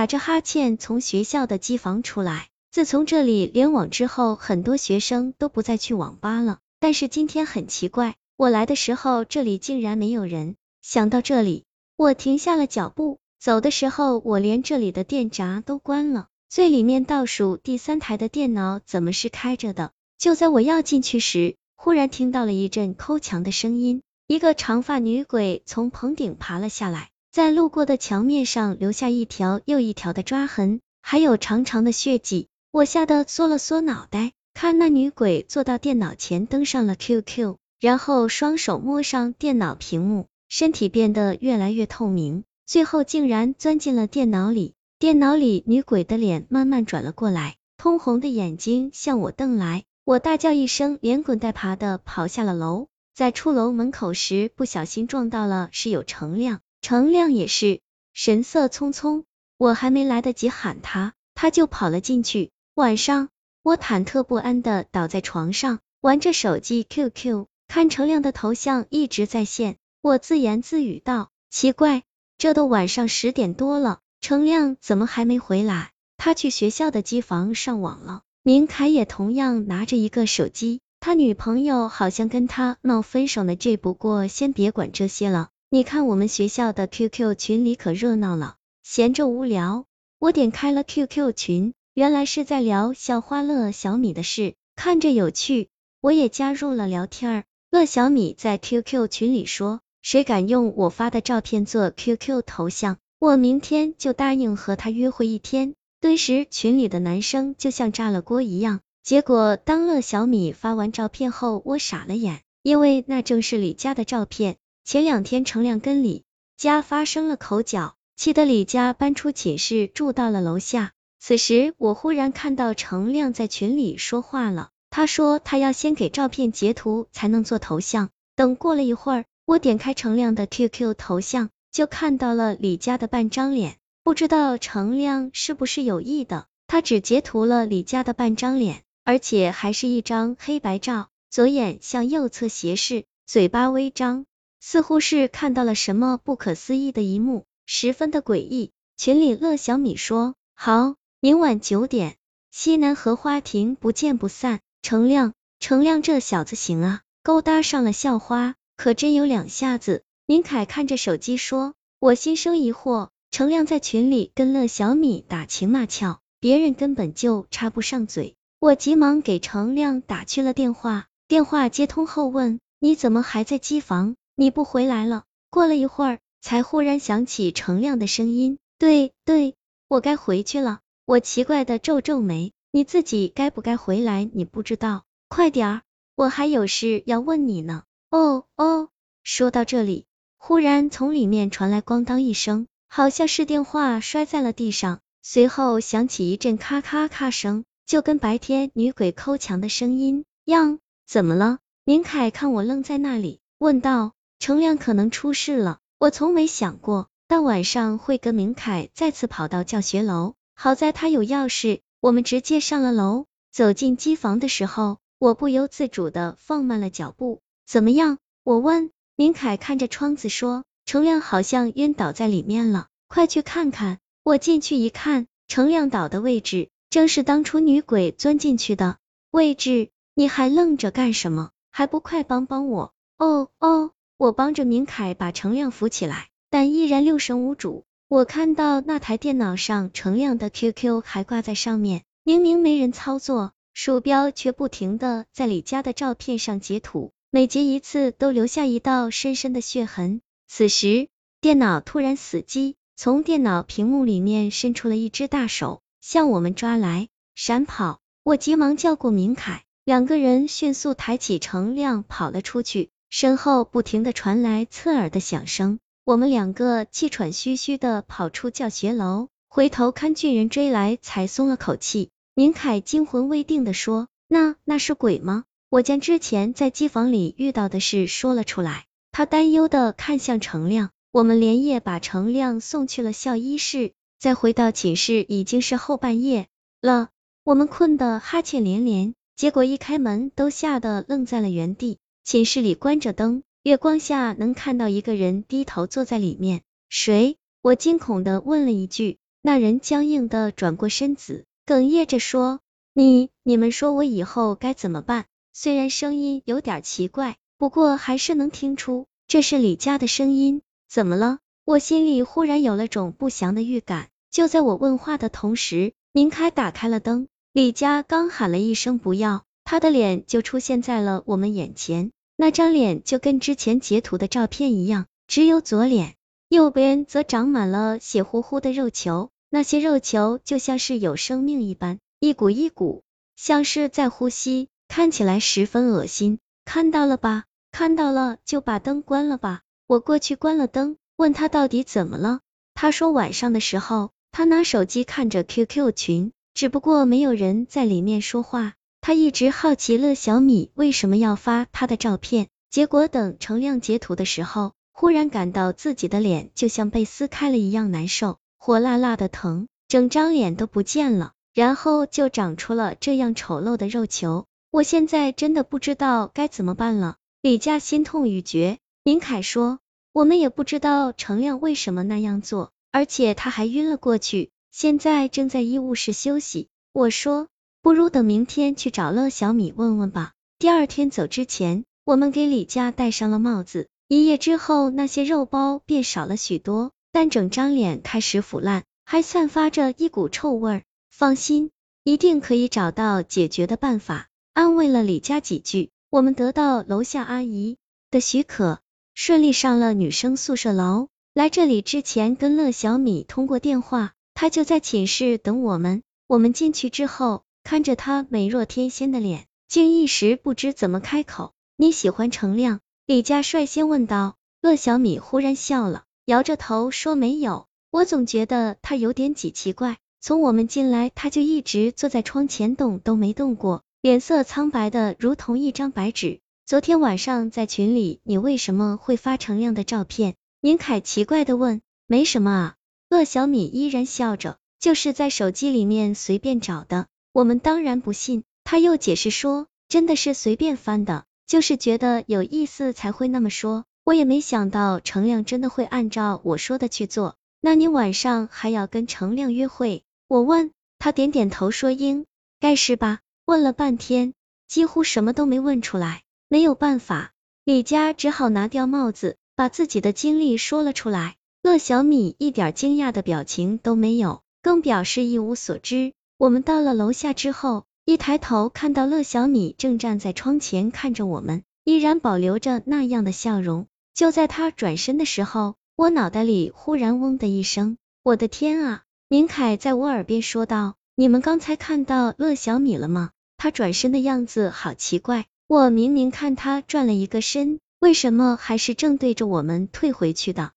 打着哈欠从学校的机房出来。自从这里联网之后，很多学生都不再去网吧了。但是今天很奇怪，我来的时候这里竟然没有人。想到这里，我停下了脚步。走的时候，我连这里的电闸都关了，最里面倒数第三台的电脑怎么是开着的？就在我要进去时，忽然听到了一阵抠墙的声音，一个长发女鬼从棚顶爬了下来，在路过的墙面上留下一条又一条的抓痕，还有长长的血迹。我吓得缩了缩脑袋，看那女鬼坐到电脑前，登上了 QQ，然后双手摸上电脑屏幕，身体变得越来越透明，最后竟然钻进了电脑里。电脑里女鬼的脸慢慢转了过来，通红的眼睛向我瞪来，我大叫一声，连滚带爬的跑下了楼。在出楼门口时，不小心撞到了室友程亮，程亮也是神色匆匆，我还没来得及喊他，他就跑了进去。晚上，我忐忑不安的倒在床上，玩着手机 QQ，看程亮的头像一直在线。我自言自语道：“奇怪，这都晚上十点多了，程亮怎么还没回来？他去学校的机房上网了。”明凯也同样拿着一个手机，他女朋友好像跟他闹分手呢。这不过先别管这些了，你看我们学校的 QQ 群里可热闹了。闲着无聊，我点开了 QQ 群。原来是在聊校花乐小米的事，看着有趣，我也加入了聊天。乐小米在 QQ 群里说，谁敢用我发的照片做 QQ 头像，我明天就答应和他约会一天。顿时群里的男生就像炸了锅一样。结果当乐小米发完照片后，我傻了眼，因为那正是李佳的照片。前两天程亮跟李佳发生了口角，气得李佳搬出寝室住到了楼下。此时，我忽然看到程亮在群里说话了。他说他要先给照片截图才能做头像。等过了一会儿，我点开程亮的 QQ 头像，就看到了李佳的半张脸。不知道程亮是不是有意的，他只截图了李佳的半张脸，而且还是一张黑白照，左眼向右侧斜视，嘴巴微张，似乎是看到了什么不可思议的一幕，十分的诡异。群里乐小米说好。明晚九点，西南荷花亭不见不散。程亮，程亮这小子行啊，勾搭上了校花，可真有两下子。明凯看着手机说，我心生疑惑，程亮在群里跟乐小米打情骂俏，别人根本就插不上嘴。我急忙给程亮打去了电话，电话接通后问，你怎么还在机房？你不回来了？过了一会儿，才忽然想起程亮的声音，对对，我该回去了。我奇怪的皱皱眉，你自己该不该回来？你不知道？快点儿，我还有事要问你呢。哦哦，说到这里，忽然从里面传来咣当一声，好像是电话摔在了地上，随后响起一阵咔咔咔声，就跟白天女鬼抠墙的声音样。怎么了？明凯看我愣在那里，问道。程亮可能出事了，我从没想过，但晚上会跟明凯再次跑到教学楼。好在他有钥匙，我们直接上了楼。走进机房的时候，我不由自主的放慢了脚步。怎么样？我问。明凯看着窗子说，程亮好像晕倒在里面了，快去看看。我进去一看，程亮倒的位置正是当初女鬼钻进去的位置。你还愣着干什么？还不快帮帮我？哦哦，我帮着明凯把程亮扶起来，但依然六神无主。我看到那台电脑上程亮的 QQ 还挂在上面，明明没人操作，鼠标却不停的在李佳的照片上截图，每截一次都留下一道深深的血痕。此时，电脑突然死机，从电脑屏幕里面伸出了一只大手，向我们抓来，闪跑！我急忙叫过明凯，两个人迅速抬起程亮跑了出去，身后不停的传来刺耳的响声。我们两个气喘吁吁的跑出教学楼，回头看巨人追来，才松了口气。宁凯惊魂未定的说：“那那是鬼吗？”我将之前在机房里遇到的事说了出来。他担忧的看向程亮，我们连夜把程亮送去了校医室。再回到寝室，已经是后半夜了。我们困得哈欠连连，结果一开门都吓得愣在了原地。寝室里关着灯。月光下能看到一个人低头坐在里面，谁？我惊恐的问了一句。那人僵硬的转过身子，哽咽着说：“你，你们说我以后该怎么办？”虽然声音有点奇怪，不过还是能听出这是李家的声音。怎么了？我心里忽然有了种不祥的预感。就在我问话的同时，明凯打开了灯。李佳刚喊了一声“不要”，他的脸就出现在了我们眼前。那张脸就跟之前截图的照片一样，只有左脸，右边则长满了血乎乎的肉球。那些肉球就像是有生命一般，一股一股，像是在呼吸，看起来十分恶心。看到了吧？看到了就把灯关了吧。我过去关了灯，问他到底怎么了。他说晚上的时候。他拿手机看着 QQ 群，只不过没有人在里面说话。他一直好奇乐小米为什么要发他的照片，结果等程亮截图的时候，忽然感到自己的脸就像被撕开了一样难受，火辣辣的疼，整张脸都不见了，然后就长出了这样丑陋的肉球。我现在真的不知道该怎么办了。李佳心痛欲绝，明凯说，我们也不知道程亮为什么那样做。而且他还晕了过去，现在正在医务室休息。我说，不如等明天去找乐小米问问吧。第二天走之前，我们给李佳戴上了帽子。一夜之后，那些肉包变少了许多，但整张脸开始腐烂，还散发着一股臭味。放心，一定可以找到解决的办法。安慰了李佳几句，我们得到楼下阿姨的许可，顺利上了女生宿舍楼。来这里之前跟乐小米通过电话，他就在寝室等我们。我们进去之后，看着他美若天仙的脸，竟一时不知怎么开口。你喜欢程亮？李佳率先问道。乐小米忽然笑了，摇着头说没有。我总觉得他有点几奇怪，从我们进来他就一直坐在窗前动都没动过，脸色苍白的如同一张白纸。昨天晚上在群里，你为什么会发程亮的照片？宁凯奇怪的问：“没什么啊。”乐小米依然笑着：“就是在手机里面随便找的。”我们当然不信，他又解释说：“真的是随便翻的，就是觉得有意思才会那么说。”我也没想到程亮真的会按照我说的去做。那你晚上还要跟程亮约会？我问他，点点头说：“应该是吧。”问了半天，几乎什么都没问出来。没有办法，李佳只好拿掉帽子。把自己的经历说了出来，乐小米一点惊讶的表情都没有，更表示一无所知。我们到了楼下之后，一抬头看到乐小米正站在窗前看着我们，依然保留着那样的笑容。就在他转身的时候，我脑袋里忽然嗡的一声，我的天啊！明凯在我耳边说道：“你们刚才看到乐小米了吗？他转身的样子好奇怪，我明明看他转了一个身。”为什么还是正对着我们退回去的？